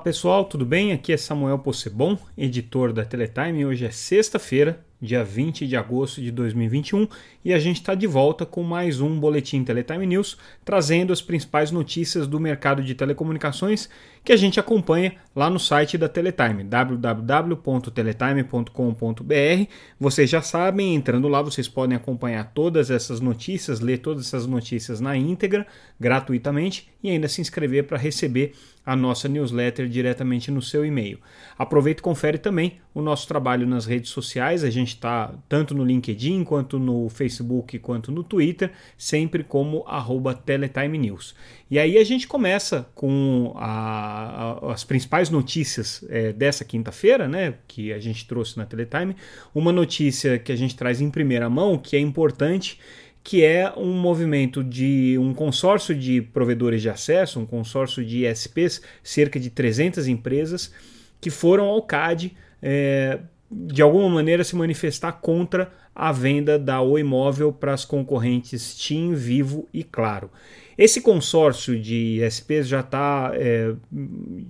pessoal, tudo bem? Aqui é Samuel Possebon, editor da Teletime. Hoje é sexta-feira, dia 20 de agosto de 2021, e a gente está de volta com mais um Boletim Teletime News, trazendo as principais notícias do mercado de telecomunicações que a gente acompanha lá no site da Teletime, www.teletime.com.br. Vocês já sabem, entrando lá vocês podem acompanhar todas essas notícias, ler todas essas notícias na íntegra, gratuitamente, e ainda se inscrever para receber a nossa newsletter diretamente no seu e-mail. Aproveita e confere também o nosso trabalho nas redes sociais, a gente está tanto no LinkedIn quanto no Facebook quanto no Twitter, sempre como arroba Teletime News. E aí a gente começa com a, a, as principais notícias é, dessa quinta-feira, né, que a gente trouxe na Teletime. Uma notícia que a gente traz em primeira mão, que é importante, que é um movimento de um consórcio de provedores de acesso, um consórcio de ISPs, cerca de 300 empresas, que foram ao CAD é, de alguma maneira se manifestar contra a venda da Oi Móvel para as concorrentes TIM, Vivo e Claro. Esse consórcio de ISPs já está é,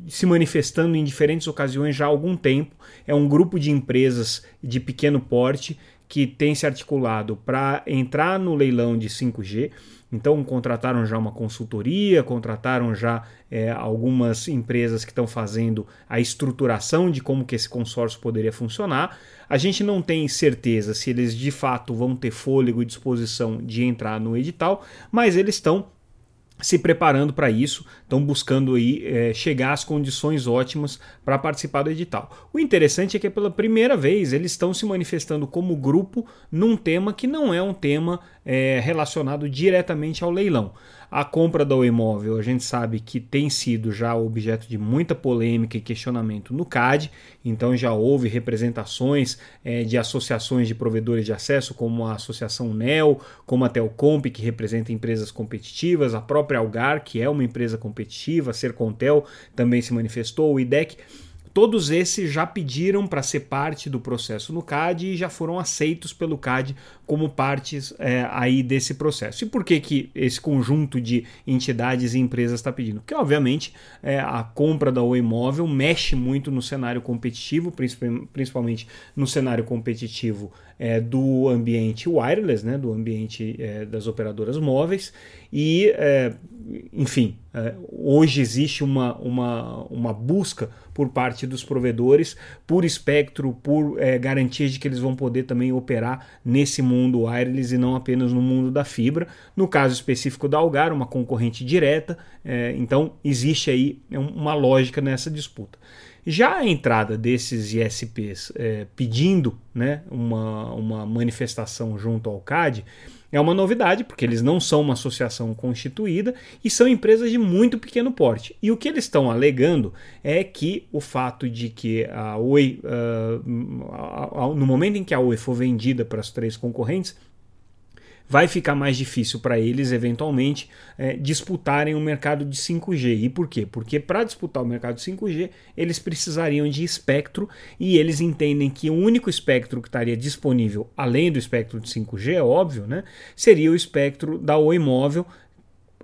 se manifestando em diferentes ocasiões já há algum tempo. É um grupo de empresas de pequeno porte que tem se articulado para entrar no leilão de 5G. Então contrataram já uma consultoria, contrataram já é, algumas empresas que estão fazendo a estruturação de como que esse consórcio poderia funcionar. A gente não tem certeza se eles de fato vão ter fôlego e disposição de entrar no edital, mas eles estão se preparando para isso, estão buscando aí é, chegar às condições ótimas para participar do edital. O interessante é que pela primeira vez eles estão se manifestando como grupo num tema que não é um tema é, relacionado diretamente ao leilão. A compra do imóvel, a gente sabe que tem sido já objeto de muita polêmica e questionamento no CAD, então já houve representações é, de associações de provedores de acesso, como a Associação NEL, como a Telcomp, que representa empresas competitivas, a própria Algar, que é uma empresa competitiva, a Sercontel também se manifestou, o IDEC. Todos esses já pediram para ser parte do processo no CAD e já foram aceitos pelo CAD como partes é, aí desse processo. E por que, que esse conjunto de entidades e empresas está pedindo? Porque, obviamente, é, a compra da Oi Móvel mexe muito no cenário competitivo, principalmente no cenário competitivo é, do ambiente wireless, né, do ambiente é, das operadoras móveis. E, é, enfim, é, hoje existe uma, uma, uma busca por parte dos provedores por espectro, por é, garantias de que eles vão poder também operar nesse mundo wireless e não apenas no mundo da fibra. No caso específico da Algar, uma concorrente direta, é, então existe aí uma lógica nessa disputa. Já a entrada desses ISPs é, pedindo né, uma, uma manifestação junto ao CAD é uma novidade, porque eles não são uma associação constituída e são empresas de muito pequeno porte. E o que eles estão alegando é que o fato de que a Oi, uh, no momento em que a Oi for vendida para as três concorrentes, vai ficar mais difícil para eles, eventualmente, é, disputarem o mercado de 5G. E por quê? Porque para disputar o mercado de 5G, eles precisariam de espectro e eles entendem que o único espectro que estaria disponível, além do espectro de 5G, é óbvio, né, seria o espectro da Oi Móvel,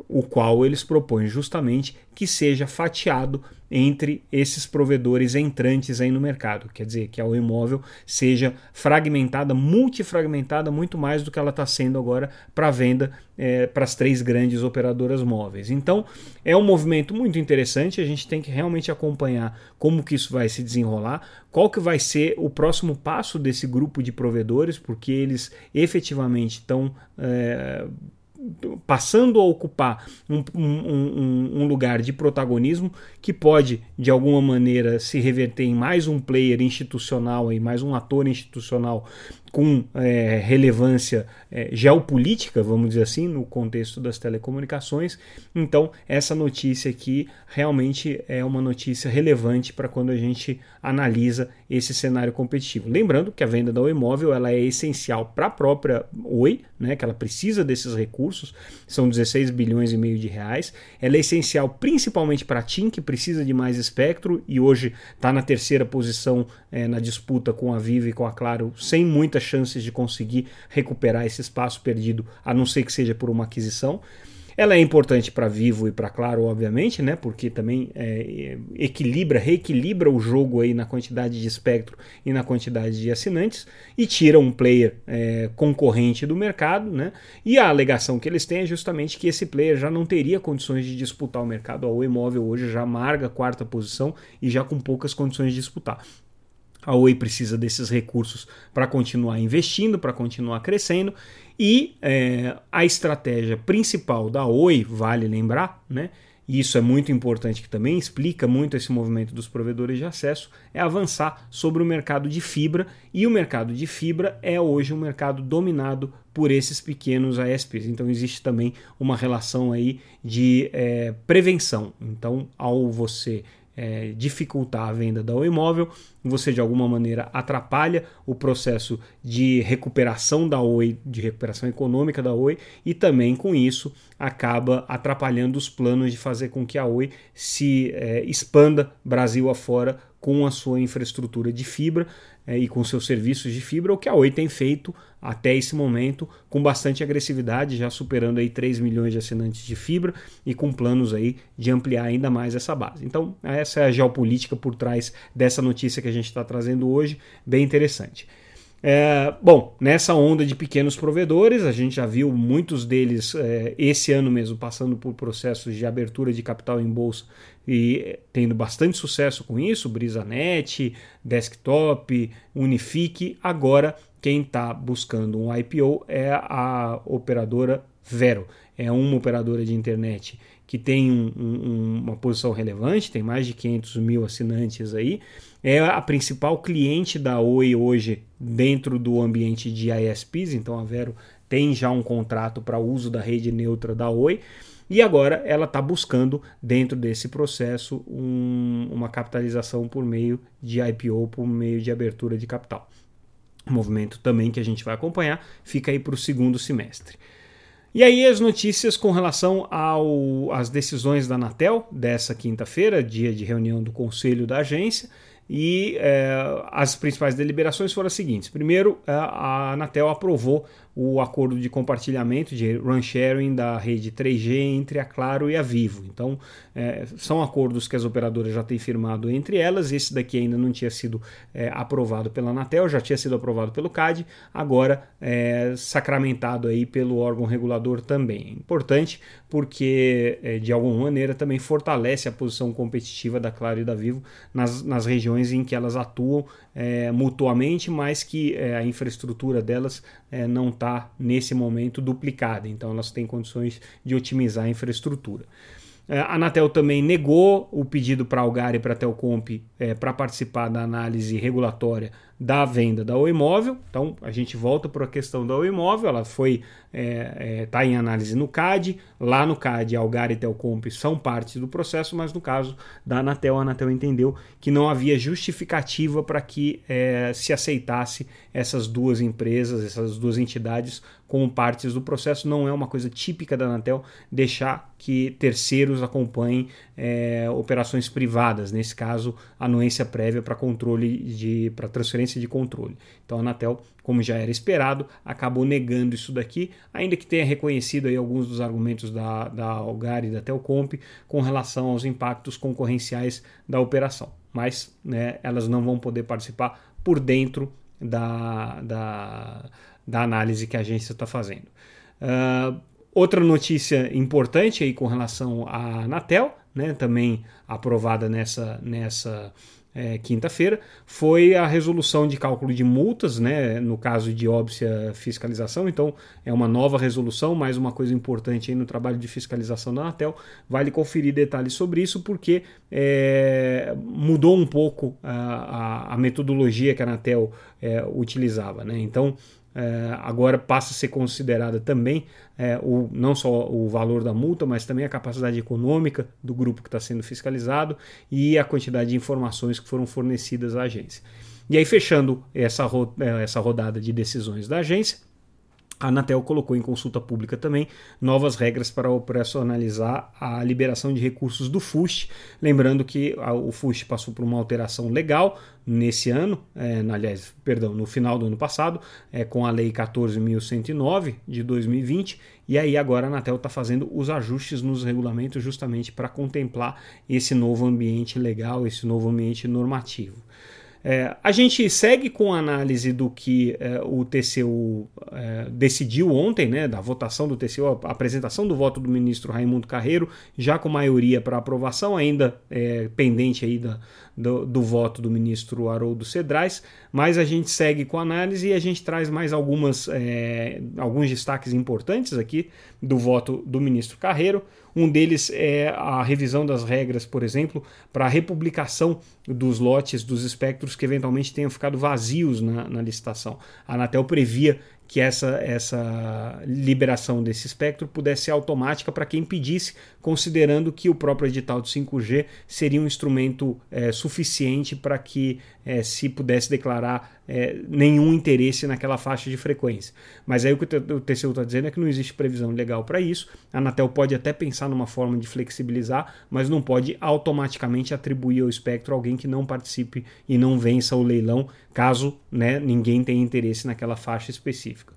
o qual eles propõem justamente que seja fatiado entre esses provedores entrantes aí no mercado. Quer dizer, que a Oi Móvel seja fragmentada, multifragmentada, muito mais do que ela está sendo agora para venda é, para as três grandes operadoras móveis. Então, é um movimento muito interessante, a gente tem que realmente acompanhar como que isso vai se desenrolar, qual que vai ser o próximo passo desse grupo de provedores, porque eles efetivamente estão é, passando a ocupar um, um, um, lugar de protagonismo que pode, de alguma maneira, se reverter em mais um player institucional, e mais um ator institucional com é, relevância é, geopolítica, vamos dizer assim, no contexto das telecomunicações. Então, essa notícia aqui realmente é uma notícia relevante para quando a gente analisa esse cenário competitivo. Lembrando que a venda da Oi Móvel ela é essencial para a própria Oi, né, que ela precisa desses recursos, são 16 bilhões e meio de reais. Ela é essencial principalmente para a TIM, que precisa de mais espectro e hoje está na terceira posição é, na disputa com a Vivo e com a Claro, sem muitas chances de conseguir recuperar esse espaço perdido, a não ser que seja por uma aquisição. Ela é importante para Vivo e para Claro, obviamente, né? Porque também é, equilibra, reequilibra o jogo aí na quantidade de espectro e na quantidade de assinantes e tira um player é, concorrente do mercado, né? E a alegação que eles têm é justamente que esse player já não teria condições de disputar o mercado. O imóvel hoje já marga a quarta posição e já com poucas condições de disputar. A Oi precisa desses recursos para continuar investindo, para continuar crescendo. E é, a estratégia principal da Oi, vale lembrar, né? E isso é muito importante que também explica muito esse movimento dos provedores de acesso, é avançar sobre o mercado de fibra, e o mercado de fibra é hoje um mercado dominado por esses pequenos ASPs. Então existe também uma relação aí de é, prevenção. Então, ao você é, dificultar a venda do imóvel, você de alguma maneira atrapalha o processo de recuperação da Oi, de recuperação econômica da Oi, e também com isso acaba atrapalhando os planos de fazer com que a Oi se é, expanda Brasil afora com a sua infraestrutura de fibra é, e com seus serviços de fibra, o que a Oi tem feito até esse momento com bastante agressividade, já superando aí 3 milhões de assinantes de fibra e com planos aí de ampliar ainda mais essa base. Então, essa é a geopolítica por trás dessa notícia que a gente está trazendo hoje, bem interessante. É, bom, nessa onda de pequenos provedores, a gente já viu muitos deles é, esse ano mesmo passando por processos de abertura de capital em bolsa e tendo bastante sucesso com isso, BrisaNet, Desktop, Unifique. Agora, quem está buscando um IPO é a operadora Vero. É uma operadora de internet que tem um, um, uma posição relevante, tem mais de 500 mil assinantes aí, é a principal cliente da Oi hoje dentro do ambiente de ISPs, então a Vero tem já um contrato para uso da rede neutra da Oi. E agora ela está buscando, dentro desse processo, um, uma capitalização por meio de IPO, por meio de abertura de capital. movimento também que a gente vai acompanhar, fica aí para o segundo semestre. E aí as notícias com relação às decisões da Anatel dessa quinta-feira, dia de reunião do conselho da agência, e é, as principais deliberações foram as seguintes. Primeiro, a Anatel aprovou o acordo de compartilhamento de run sharing da rede 3G entre a Claro e a Vivo. Então, é, são acordos que as operadoras já têm firmado entre elas. Esse daqui ainda não tinha sido é, aprovado pela Anatel, já tinha sido aprovado pelo CAD, agora é, sacramentado aí pelo órgão regulador também. Importante porque, é, de alguma maneira, também fortalece a posição competitiva da Claro e da Vivo nas, nas regiões em que elas atuam é, mutuamente, mas que é, a infraestrutura delas é, não está nesse momento duplicada, então elas têm condições de otimizar a infraestrutura. É, a Anatel também negou o pedido para a Algar e para a Telcomp é, para participar da análise regulatória da venda da Oi Imóvel. Então a gente volta para a questão da Oi Imóvel, ela foi está é, é, tá em análise no CAD. Lá no CAD, Algar e Telcomp são parte do processo, mas no caso da Anatel, a Anatel entendeu que não havia justificativa para que é, se aceitasse essas duas empresas, essas duas entidades como partes do processo. Não é uma coisa típica da Anatel deixar que terceiros acompanhem é, operações privadas, nesse caso, anuência prévia para controle de para transferência de controle. Então a Anatel como já era esperado, acabou negando isso daqui, ainda que tenha reconhecido aí alguns dos argumentos da, da Algar e da Telcomp com relação aos impactos concorrenciais da operação. Mas né, elas não vão poder participar por dentro da, da, da análise que a agência está fazendo. Uh, outra notícia importante aí com relação à Anatel, né, também aprovada nessa, nessa é, quinta-feira, foi a resolução de cálculo de multas, né, no caso de óbvia fiscalização. Então, é uma nova resolução, mais uma coisa importante aí no trabalho de fiscalização da Anatel. Vale conferir detalhes sobre isso, porque é, mudou um pouco a, a, a, metodologia que a Anatel é, utilizava. Né? Então, é, agora passa a ser considerada também é, o, não só o valor da multa, mas também a capacidade econômica do grupo que está sendo fiscalizado e a quantidade de informações que foram fornecidas à agência. E aí, fechando essa, ro é, essa rodada de decisões da agência, a Anatel colocou em consulta pública também novas regras para operacionalizar a liberação de recursos do FUST. Lembrando que o FUST passou por uma alteração legal nesse ano, é, aliás, perdão, no final do ano passado, é, com a Lei 14.109 de 2020, e aí agora a Anatel está fazendo os ajustes nos regulamentos justamente para contemplar esse novo ambiente legal, esse novo ambiente normativo. É, a gente segue com a análise do que é, o TCU é, decidiu ontem, né, da votação do TCU, a apresentação do voto do ministro Raimundo Carreiro, já com maioria para aprovação, ainda é, pendente aí da, do, do, voto do ministro Haroldo Cedrais, mas a gente segue com a análise e a gente traz mais algumas, é, alguns destaques importantes aqui do voto do ministro Carreiro. Um deles é a revisão das regras, por exemplo, para a republicação dos lotes dos espectros que eventualmente tenham ficado vazios na, na licitação. A Anatel previa que essa, essa liberação desse espectro pudesse ser automática para quem pedisse, considerando que o próprio edital de 5G seria um instrumento é, suficiente para que é, se pudesse declarar é, nenhum interesse naquela faixa de frequência. Mas aí o que o TCU está dizendo é que não existe previsão legal para isso. A Anatel pode até pensar numa forma de flexibilizar, mas não pode automaticamente atribuir ao espectro alguém que não participe e não vença o leilão, caso né, ninguém tenha interesse naquela faixa específica.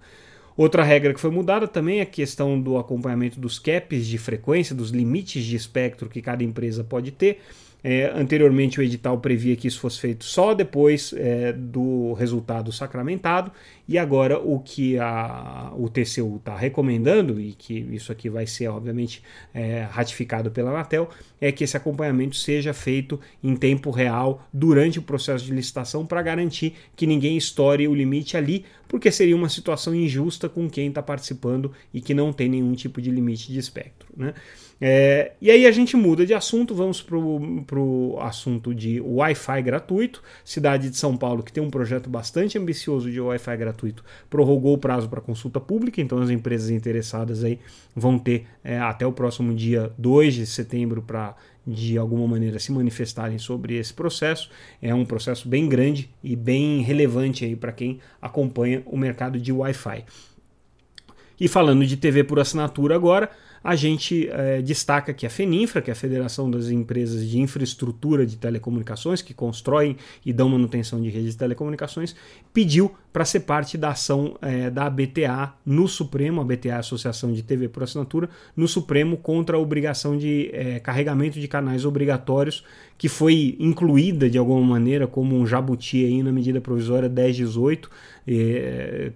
Outra regra que foi mudada também é a questão do acompanhamento dos caps de frequência, dos limites de espectro que cada empresa pode ter. É, anteriormente, o edital previa que isso fosse feito só depois é, do resultado sacramentado, e agora o que a, o TCU está recomendando, e que isso aqui vai ser, obviamente, é, ratificado pela Anatel, é que esse acompanhamento seja feito em tempo real durante o processo de licitação para garantir que ninguém estoure o limite ali, porque seria uma situação injusta com quem está participando e que não tem nenhum tipo de limite de espectro. Né? É, e aí a gente muda de assunto, vamos para o assunto de Wi-Fi gratuito. Cidade de São Paulo, que tem um projeto bastante ambicioso de Wi-Fi gratuito, prorrogou o prazo para consulta pública, então as empresas interessadas aí vão ter é, até o próximo dia 2 de setembro para de alguma maneira se manifestarem sobre esse processo. É um processo bem grande e bem relevante aí para quem acompanha o mercado de Wi-Fi. E falando de TV por assinatura agora, a gente é, destaca que a FENINFRA, que é a Federação das Empresas de Infraestrutura de Telecomunicações, que constroem e dão manutenção de redes de telecomunicações, pediu para ser parte da ação é, da ABTA no Supremo, a ABTA é Associação de TV por Assinatura, no Supremo contra a obrigação de é, carregamento de canais obrigatórios, que foi incluída de alguma maneira como um jabuti aí na medida provisória 1018,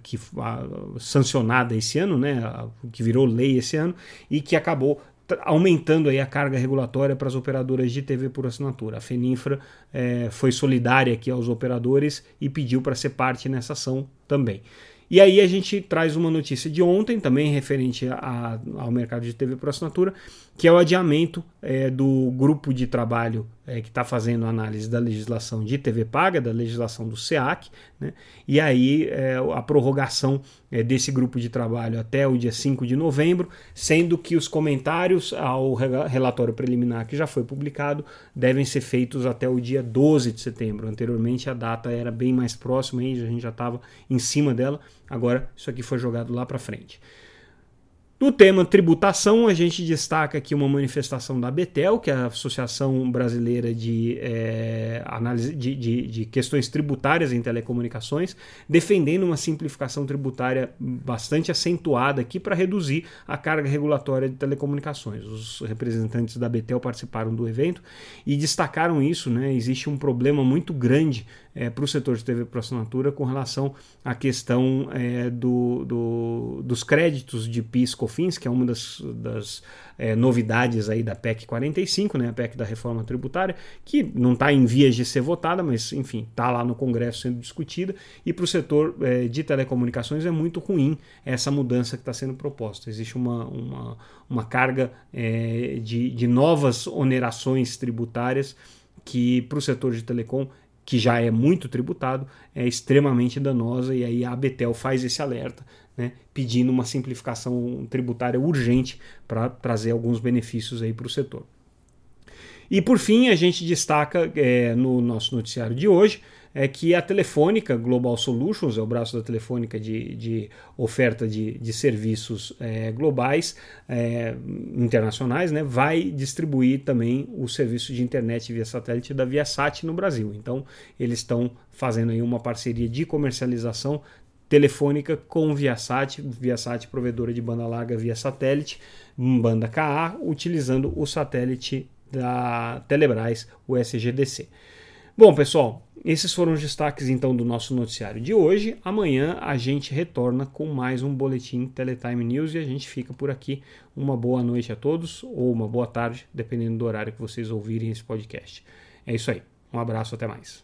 que a, sancionada esse ano, né, a, que virou lei esse ano, e que acabou aumentando aí a carga regulatória para as operadoras de TV por assinatura. A Feninfra é, foi solidária aqui aos operadores e pediu para ser parte nessa ação também. E aí a gente traz uma notícia de ontem, também referente a, ao mercado de TV por assinatura, que é o adiamento é, do grupo de trabalho é, que está fazendo análise da legislação de TV paga, da legislação do SEAC, né? e aí é, a prorrogação é, desse grupo de trabalho até o dia 5 de novembro, sendo que os comentários ao relatório preliminar que já foi publicado devem ser feitos até o dia 12 de setembro. Anteriormente a data era bem mais próxima, a gente já estava em cima dela, agora isso aqui foi jogado lá para frente. No tema tributação, a gente destaca aqui uma manifestação da Betel, que é a Associação Brasileira de é, Análise de, de, de, Questões Tributárias em Telecomunicações, defendendo uma simplificação tributária bastante acentuada aqui para reduzir a carga regulatória de telecomunicações. Os representantes da Betel participaram do evento e destacaram isso, né? Existe um problema muito grande é, para o setor de TV por assinatura com relação à questão é, do, do, dos créditos de PIS COFINS, que é uma das, das é, novidades aí da PEC 45, né, a PEC da reforma tributária, que não está em vias de ser votada, mas enfim, está lá no Congresso sendo discutida, e para o setor é, de telecomunicações é muito ruim essa mudança que está sendo proposta. Existe uma, uma, uma carga é, de, de novas onerações tributárias que para o setor de telecom que já é muito tributado, é extremamente danosa e aí a Abetel faz esse alerta, né, pedindo uma simplificação tributária urgente para trazer alguns benefícios aí para o setor. E por fim, a gente destaca é, no nosso noticiário de hoje é que a Telefônica Global Solutions, é o braço da Telefônica de, de oferta de, de serviços é, globais, é, internacionais, né, vai distribuir também o serviço de internet via satélite da Viasat no Brasil. Então, eles estão fazendo aí uma parceria de comercialização telefônica com Viasat, Viasat provedora de banda larga via satélite, banda KA, utilizando o satélite da Telebrás, o SGDC. Bom, pessoal, esses foram os destaques então do nosso noticiário de hoje. Amanhã a gente retorna com mais um boletim Teletime News e a gente fica por aqui. Uma boa noite a todos ou uma boa tarde, dependendo do horário que vocês ouvirem esse podcast. É isso aí. Um abraço, até mais.